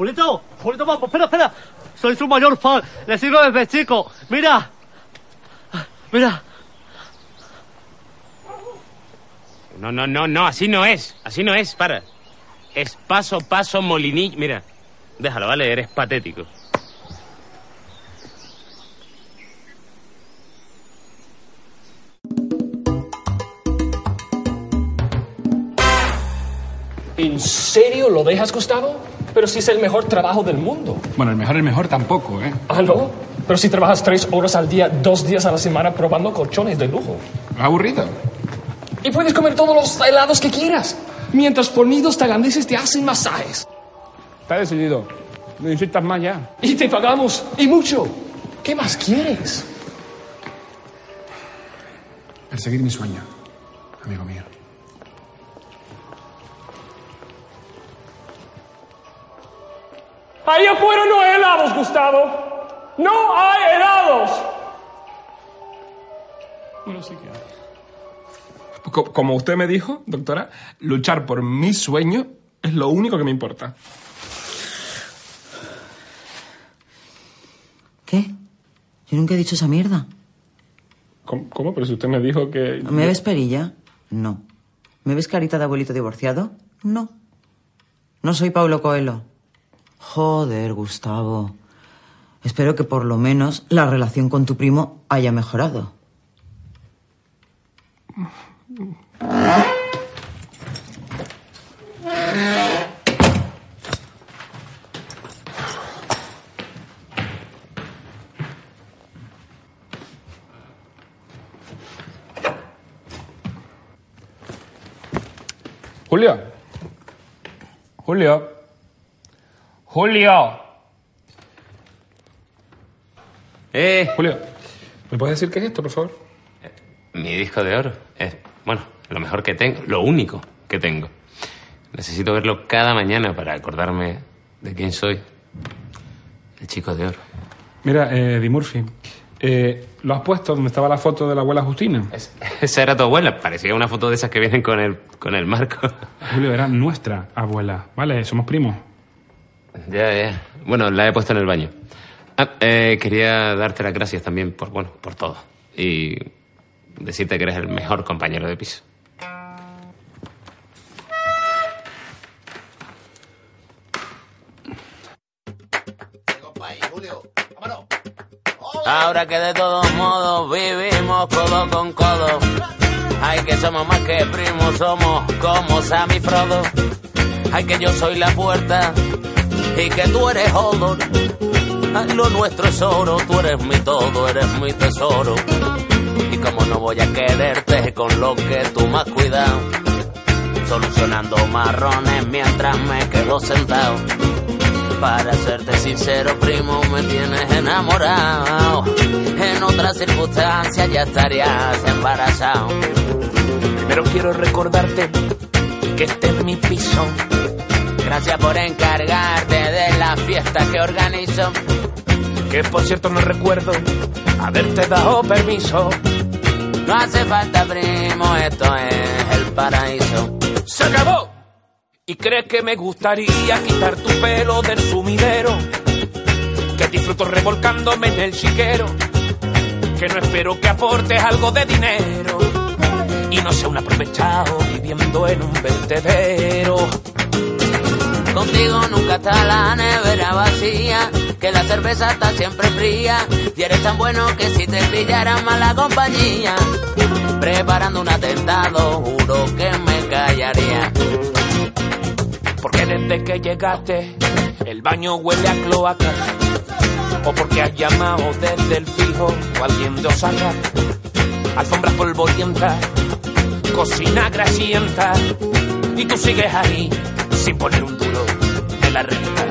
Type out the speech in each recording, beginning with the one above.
Julito, Julito, vamos, espera, espera. Soy su mayor fan. Le sigo desde chico. Mira. Mira. No, no, no, no, así no es. Así no es, para. Es paso, paso, molinillo. Mira, déjalo, ¿vale? Eres patético. ¿En serio lo dejas, Gustavo? Pero si es el mejor trabajo del mundo. Bueno, el mejor, el mejor tampoco, ¿eh? ¿Ah, no? Pero si trabajas tres horas al día, dos días a la semana probando colchones de lujo. Aburrido. Y puedes comer todos los helados que quieras. Mientras fornidos tailandeses te hacen masajes. Está decidido. No insistas más ya. Y te pagamos. Y mucho. ¿Qué más quieres? Perseguir mi sueño, amigo mío. Ahí afuera no hay helados, Gustavo. No hay helados. No sé qué Co- Como usted me dijo, doctora, luchar por mi sueño es lo único que me importa. ¿Qué? Yo nunca he dicho esa mierda. ¿Cómo? cómo? Pero si usted me dijo que... ¿Me ves perilla? No. ¿Me ves carita de abuelito divorciado? No. No soy Paulo Coelho. Joder, Gustavo. Espero que por lo menos la relación con tu primo haya mejorado. Julio. Julio. Julio. Eh, Julio. ¿Me puedes decir qué es esto, por favor? mi disco de oro es, bueno, lo mejor que tengo, lo único que tengo. Necesito verlo cada mañana para acordarme de quién soy. El chico de oro. Mira, eh, Eddie Murphy. eh, ¿Lo has puesto donde estaba la foto de la abuela Justina? Es- esa era tu abuela. Parecía una foto de esas que vienen con el, con el marco. Julio, era nuestra abuela, ¿vale? Somos primos. Ya, ya. Bueno, la he puesto en el baño. Ah, eh, quería darte las gracias también por, bueno, por todo. Y decirte que eres el mejor compañero de piso. Ahora que de todos modos vivimos codo con codo. Ay, que somos más que primos, somos como Sam y Frodo. Ay, que yo soy la puerta y que tú eres Hodor. Ay, lo nuestro es oro, tú eres mi todo, eres mi tesoro. Y como no voy a quererte con lo que tú has cuidado, solucionando marrones mientras me quedo sentado. Para serte sincero, primo, me tienes enamorado. En otras circunstancias ya estarías embarazado. Primero quiero recordarte que este es mi piso. Gracias por encargarte de la fiesta que organizo. Que por cierto no recuerdo haberte dado permiso. No hace falta, primo, esto es el paraíso. ¡Se acabó! ¿Y crees que me gustaría quitar tu pelo del sumidero? que disfruto revolcándome en el chiquero, que no espero que aportes algo de dinero y no sea un aprovechado viviendo en un vertedero. Contigo nunca está la nevera vacía, que la cerveza está siempre fría. Y eres tan bueno que si te pillara mala compañía, preparando un atentado, juro que me callaría. Porque desde que llegaste el baño huele a cloaca, o porque has llamado desde el fijo o alguien de Osaka, alfombras polvorientas, cocina grasienta, y tú sigues ahí sin poner un duro de la renta.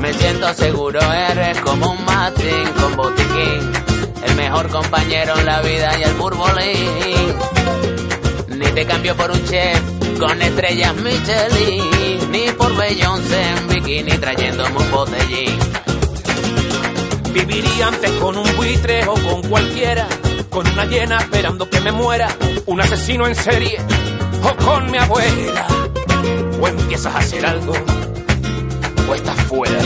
Me siento seguro, eres como un matín con botiquín, el mejor compañero en la vida y el burbolín. Ni te cambio por un chef con estrellas Michelin, ni por Beyoncé en bikini trayéndome un botellín. Viviría antes con un buitre o con cualquiera, con una llena esperando que me muera, un asesino en serie o con mi abuela. O empiezas a hacer algo o estás fuera.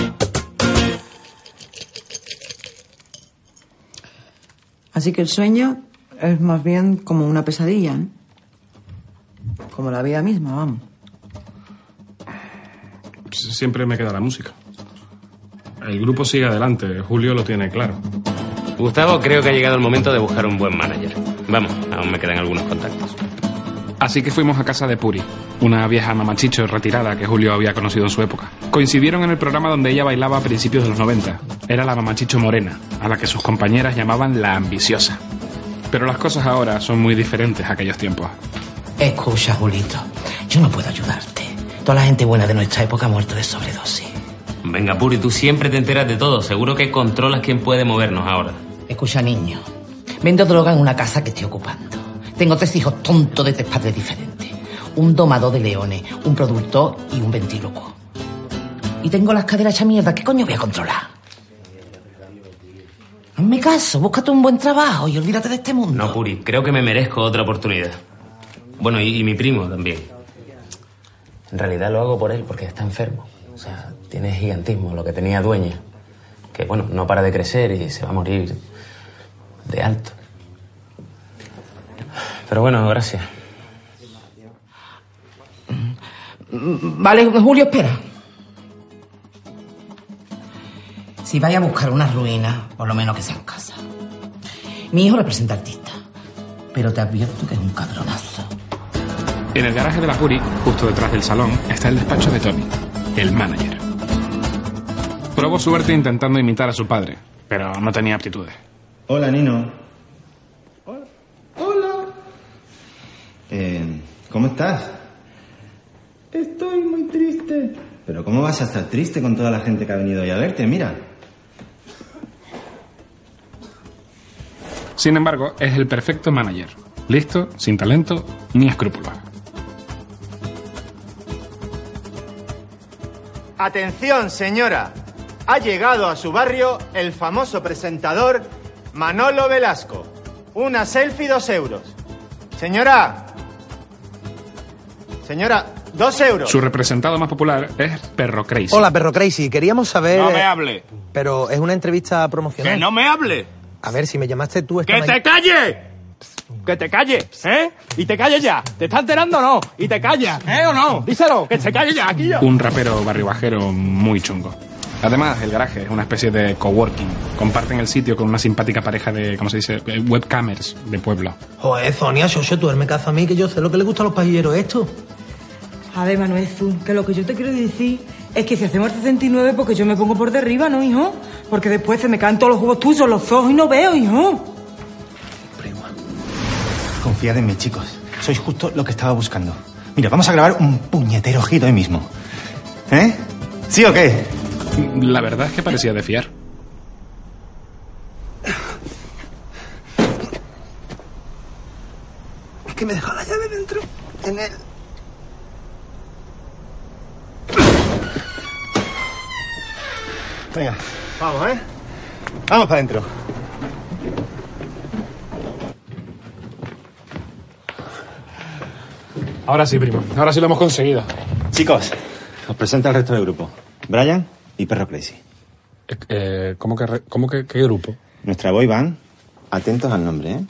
Así que el sueño es más bien como una pesadilla, ¿eh? Como la vida misma, vamos. Siempre me queda la música. El grupo sigue adelante, Julio lo tiene claro. Gustavo, creo que ha llegado el momento de buscar un buen manager. Vamos, aún me quedan algunos contactos. Así que fuimos a casa de Puri, una vieja mamachicho retirada que Julio había conocido en su época. Coincidieron en el programa donde ella bailaba a principios de los 90. Era la mamachicho morena, a la que sus compañeras llamaban la ambiciosa. Pero las cosas ahora son muy diferentes a aquellos tiempos. Escucha, Julito, yo no puedo ayudarte. Toda la gente buena de nuestra época ha muerto de sobredosis. Venga, Puri, tú siempre te enteras de todo. Seguro que controlas quién puede movernos ahora. Escucha, niño. Vendo droga en una casa que estoy ocupando. Tengo tres hijos tontos de tres padres diferentes. Un domador de leones, un productor y un ventríloco. Y tengo las caderas hechas mierda. ¿Qué coño voy a controlar? Hazme caso, búscate un buen trabajo y olvídate de este mundo. No, Puri, creo que me merezco otra oportunidad. Bueno, y mi primo también. En realidad lo hago por él porque está enfermo. O sea, tiene gigantismo, lo que tenía dueña. Que bueno, no para de crecer y se va a morir de alto. Pero bueno, gracias. Vale, Julio, espera. Si vais a buscar una ruina, por lo menos que sea en casa. Mi hijo representa artista, pero te advierto que es un cabronazo. En el garaje de la Puri, justo detrás del salón, está el despacho de Tony, el manager. Probó suerte intentando imitar a su padre, pero no tenía aptitudes. Hola, Nino. Eh, ¿Cómo estás? Estoy muy triste. Pero ¿cómo vas a estar triste con toda la gente que ha venido hoy a verte? Mira. Sin embargo, es el perfecto manager. Listo, sin talento ni escrúpulos. Atención, señora. Ha llegado a su barrio el famoso presentador Manolo Velasco. Una selfie, dos euros. Señora. Señora, dos euros. Su representado más popular es Perro Crazy. Hola, Perro Crazy. Queríamos saber... No me hable. Pero es una entrevista promocional. ¡Que no me hable! A ver, si me llamaste tú esta ¡Que te calle! ¡Que te calle! ¿Eh? Y te calles ya. ¿Te está enterando o no? Y te callas, ¿eh o no? Díselo, que se calle ya, aquí yo. Un rapero barrio bajero muy chungo. Además, el garaje es una especie de coworking. Comparten el sitio con una simpática pareja de, ¿cómo se dice?, webcamers de pueblo. Joder, Sonia, Xoxo, tú me caso a mí, que yo sé lo que le gusta a los pajilleros esto. A ver, Manuel Zu, que lo que yo te quiero decir es que si hacemos el 69, porque yo me pongo por derriba, ¿no, hijo? Porque después se me caen todos los juegos tuyos, los ojos y no veo, hijo. Confiad en mí, chicos. Sois justo lo que estaba buscando. Mira, vamos a grabar un puñetero hit hoy mismo. ¿Eh? ¿Sí o qué? La verdad es que parecía de fiar. Es que me dejó la llave dentro. En el... Venga, vamos, ¿eh? Vamos para adentro. Ahora sí, primo. Ahora sí lo hemos conseguido. Chicos, os presento al resto del grupo. Brian y Perro Crazy. Eh, eh, ¿Cómo que, re- cómo que qué grupo? Nuestra boy band, atentos al nombre, ¿eh?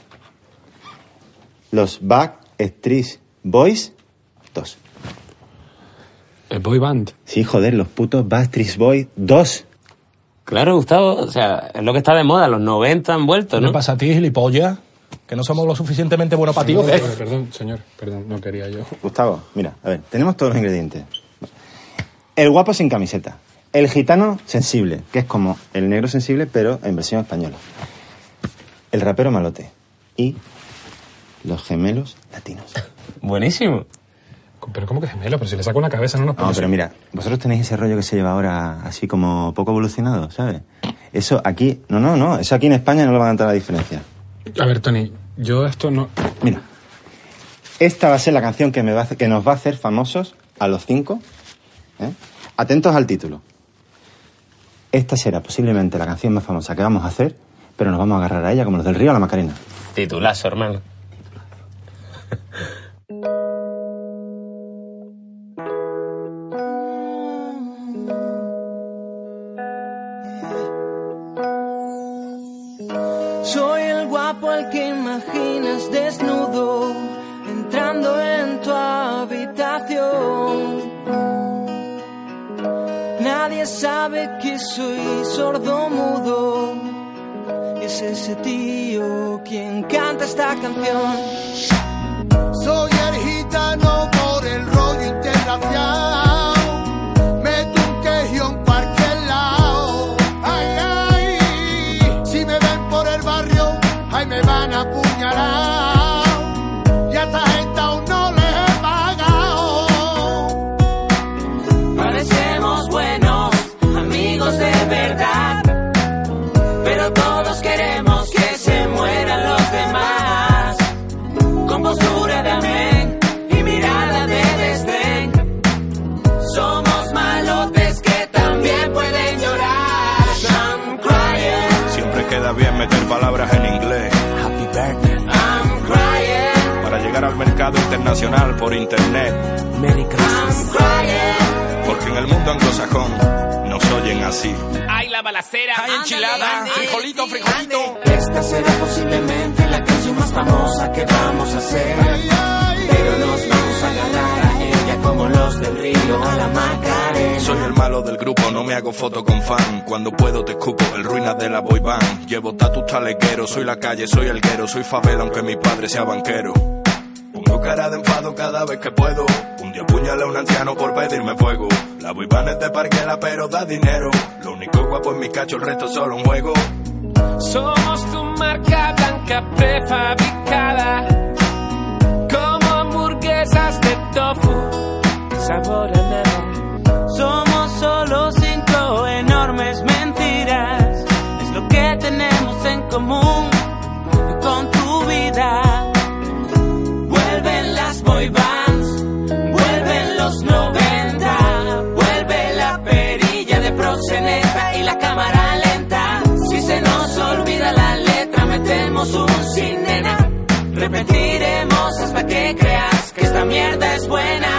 Los Backstreet Boys 2. ¿El boy band? Sí, joder, los putos Backstreet Boys 2. Claro, Gustavo, o sea, es lo que está de moda, los 90 han vuelto, ¿Qué ¿no? me pasa a ti, gilipollas? ¿Que no somos lo suficientemente buenos para ti o qué? Perdón, señor, perdón, no quería yo. Gustavo, mira, a ver, tenemos todos los ingredientes. El guapo sin camiseta. El gitano sensible, que es como el negro sensible, pero en versión española. El rapero malote. Y los gemelos latinos. Buenísimo. Pero ¿cómo que gemelo? Pero si le saco una cabeza no nos No, pero mira, vosotros tenéis ese rollo que se lleva ahora así como poco evolucionado, ¿sabes? Eso aquí, no, no, no, eso aquí en España no lo van a notar la diferencia. A ver, Tony, yo esto no... Mira, esta va a ser la canción que, me va a hacer- que nos va a hacer famosos a los cinco. ¿eh? Atentos al título. Esta será posiblemente la canción más famosa que vamos a hacer, pero nos vamos a agarrar a ella como los del río a la Macarena. Titulazo, hermano. Quien canta esta canción. Soy el gitano por el rollo interracial. Queda bien meter palabras en inglés. Happy birthday. I'm crying, Para llegar al mercado internacional por internet. I'm crying. Porque en el mundo anglosajón nos oyen así. Hay la balacera, hay enchilada, frijolito, frijolito. Esta será posiblemente la canción más famosa que vamos a hacer. Pero nos como los del río a la Macarena. Soy el malo del grupo, no me hago foto con fan. Cuando puedo te escupo, el ruina de la boy band. Llevo tatus taleguero, soy la calle, soy el guero, soy favela aunque mi padre sea banquero. Pongo cara de enfado cada vez que puedo. Un día apuñalé a un anciano por pedirme fuego. La boy band es de parguela pero da dinero. Lo único guapo es mi cacho, el resto es solo un juego. Somos tu marca blanca prefabricada. Como hamburguesas de tofu. Sabor a nada. Somos solo cinco enormes mentiras. Es lo que tenemos en común con tu vida. Vuelven las boy bands, vuelven los 90, vuelve la perilla de proxeneta y la cámara lenta. Si se nos olvida la letra, metemos un sin nena. Repetiremos hasta que creas que esta mierda es buena.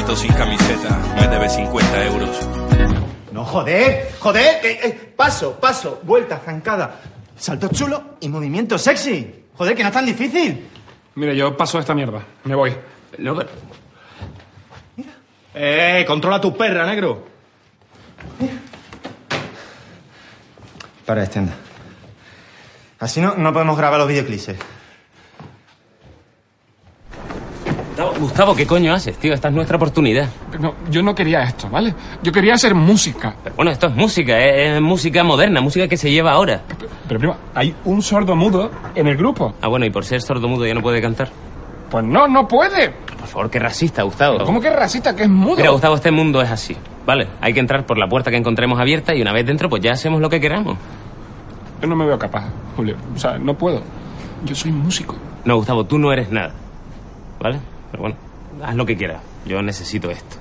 Sin camiseta me debe 50 euros. No, joder, joder, que- eh, paso, paso, vuelta, zancada, salto chulo y movimiento sexy. Joder, que no es tan difícil. Mira, yo paso esta mierda. Me voy. No, pero... Eh, controla tu perra, negro. Para, extenda. Así no, no podemos grabar los videoclips. eh. Gustavo, Gustavo, ¿qué coño haces, tío? Esta es nuestra oportunidad. No, yo no quería esto, ¿vale? Yo quería hacer música. Pero bueno, esto es música, es, es música moderna, música que se lleva ahora. Pero prima, hay un sordo mudo en el grupo. Ah, bueno, y por ser sordomudo ya no puede cantar. Pues no, no puede. Por favor, qué racista, Gustavo. ¿Cómo que racista? Que es mudo. Mira, Gustavo, este mundo es así. Vale, hay que entrar por la puerta que encontremos abierta y una vez dentro, pues ya hacemos lo que queramos. Yo no me veo capaz, Julio. O sea, no puedo. Yo soy músico. No, Gustavo, tú no eres nada. ¿Vale? Pero bueno, haz lo que quieras. Yo necesito esto.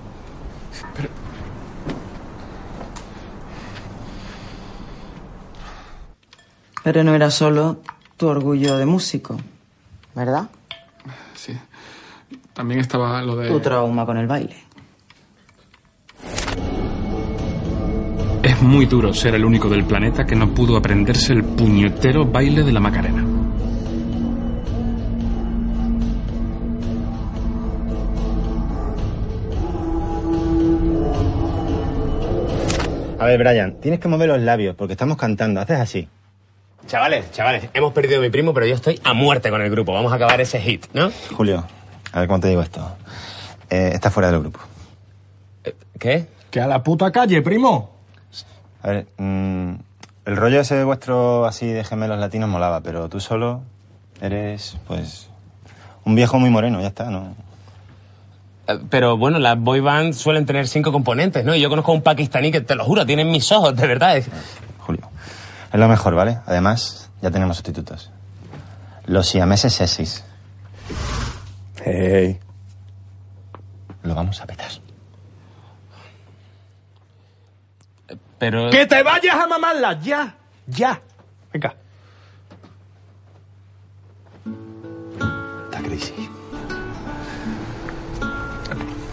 Pero no era solo tu orgullo de músico, ¿verdad? Sí. También estaba lo de... Tu trauma con el baile. Es muy duro ser el único del planeta que no pudo aprenderse el puñetero baile de la Macarena. Ver, Brian, tienes que mover los labios porque estamos cantando. Haces así. Chavales, chavales, hemos perdido a mi primo, pero yo estoy a muerte con el grupo. Vamos a acabar ese hit, ¿no? Julio, a ver cómo te digo esto. Eh, está fuera del grupo. ¿Qué? Que a la puta calle, primo. A ver, mm, el rollo ese vuestro así de gemelos latinos molaba, pero tú solo eres, pues, un viejo muy moreno, ya está, ¿no? Eh, Pero bueno, las boy bands suelen tener cinco componentes, ¿no? Y yo conozco a un pakistaní que, te lo juro, tiene en mis ojos, de verdad. Es- Es lo mejor, ¿vale? Además, ya tenemos sustitutos. Los siameses sexys. Hey. Lo vamos a petar. Pero... ¡Que te vayas a mamarla! ¡Ya! ¡Ya! Venga.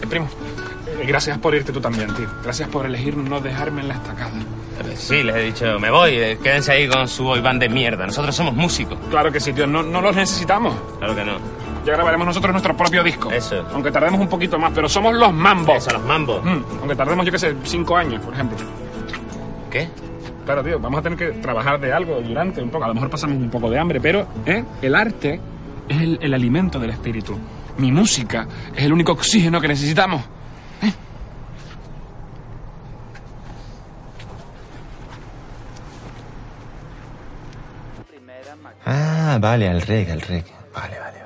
Primo, eh, gracias por irte tú también, tío. Gracias por elegir no dejarme en la estacada. Sí, les he dicho, me voy, eh, quédense ahí con su boy band de mierda. Nosotros somos músicos. Claro que sí, tío. No, no los necesitamos. Claro que no. Ya grabaremos nosotros nuestro propio disco. Eso. Aunque tardemos un poquito más, pero somos los mambos. Eso, los mambos. Mm, aunque tardemos, yo qué sé, cinco años, por ejemplo. ¿Qué? Claro, tío, vamos a tener que trabajar de algo durante un poco. A lo mejor pasamos un poco de hambre, pero ¿eh? el arte es el, el alimento del espíritu. Mi música es el único oxígeno que necesitamos. Ah, vale, al reg, al reg. Vale, vale.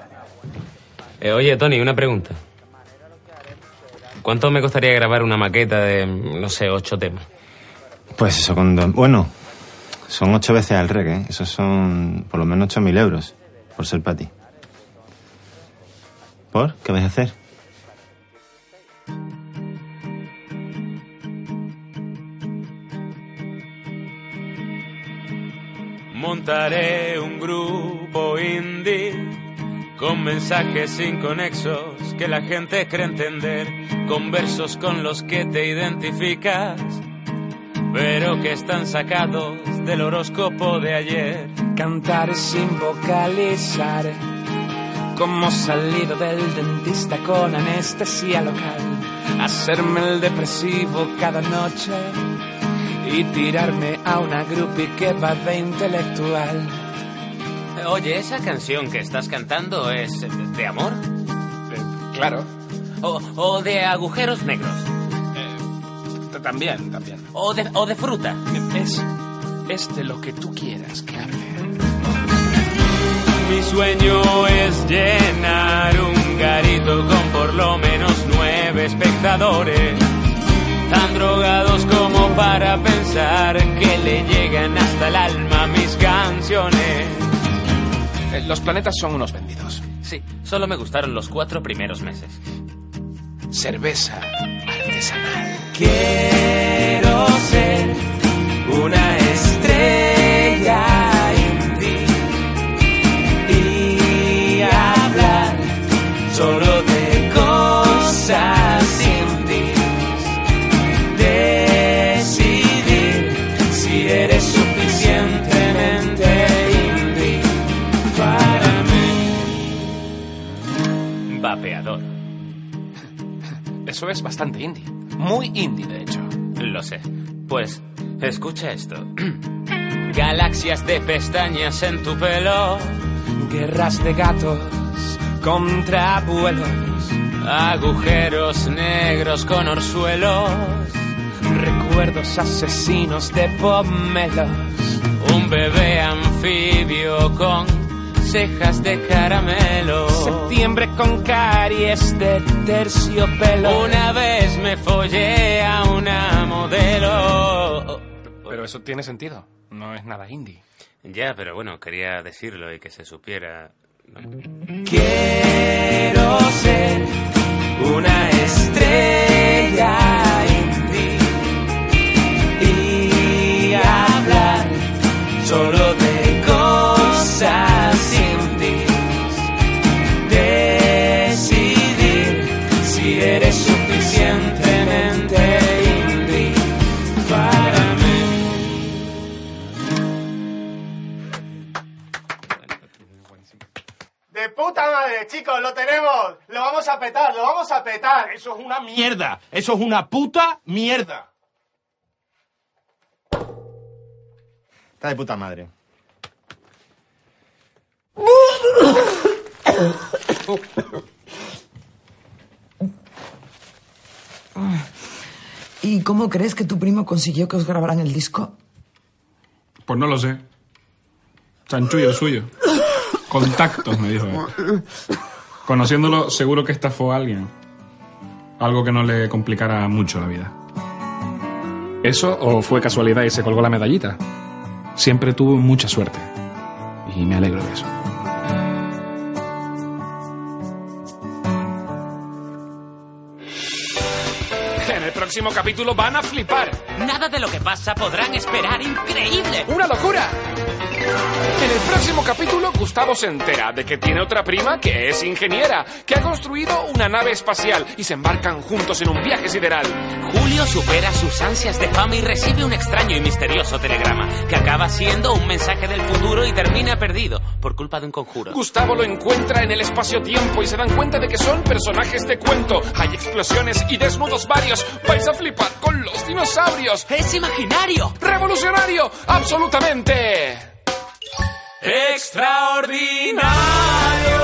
Eh, oye, Tony, una pregunta. ¿Cuánto me costaría grabar una maqueta de, no sé, ocho temas? Pues eso con dos... Bueno, son ocho veces al reg, ¿eh? Esos son por lo menos ocho mil euros por ser para ti. ¿Por? ¿Qué vais a hacer? Montaré un grupo indie con mensajes inconexos que la gente cree entender, con versos con los que te identificas, pero que están sacados del horóscopo de ayer. Cantar sin vocalizar, como salido del dentista con anestesia local. Hacerme el depresivo cada noche y tirarme a una groupie que va de intelectual. Oye, esa canción que estás cantando es de amor. claro. O, o de agujeros negros. También, también. O de, o de fruta. Es, es de lo que tú quieras que hable. Mi sueño es llenar un garito con por lo menos nueve espectadores. Tan drogados como para pensar que le llegan hasta el alma mis canciones. Eh, Los planetas son unos vendidos. Sí, solo me gustaron los cuatro primeros meses. Cerveza artesanal. Quiero ser una estrella Eso es bastante indie. Muy indie, de hecho. Lo sé. Pues, escucha esto. Galaxias de pestañas en tu pelo. Guerras de gatos contra vuelos. Agujeros negros con orzuelos. Recuerdos asesinos de pomelos. Un bebé anfibio con cejas de caramelo. Septiembre con caries de terciopelo. Una vez me follé a una modelo. Pero eso tiene sentido. No es nada indie. Ya, pero bueno, quería decirlo y que se supiera. ¿no? Quiero ser una estrella Eso es una mierda. Eso es una puta mierda. Está de puta madre. ¿Y cómo crees que tu primo consiguió que os grabaran el disco? Pues no lo sé. Chanchullo suyo. Contactos, me dijo él. Conociéndolo, seguro que estafó a alguien. Algo que no le complicara mucho la vida. Eso o fue casualidad y se colgó la medallita. Siempre tuvo mucha suerte. Y me alegro de eso. En el próximo capítulo van a flipar. Nada de lo que pasa podrán esperar. ¡Increíble! ¡Una locura! En el próximo capítulo, Gustavo se entera de que tiene otra prima que es ingeniera, que ha construido una nave espacial y se embarcan juntos en un viaje sideral. Julio supera sus ansias de fama y recibe un extraño y misterioso telegrama que acaba siendo un mensaje del futuro y termina perdido por culpa de un conjuro. Gustavo lo encuentra en el espacio-tiempo y se dan cuenta de que son personajes de cuento. Hay explosiones y desnudos varios. Vais a flipar con los dinosaurios. ¡Es imaginario! ¡Revolucionario! ¡Absolutamente! extraordinario.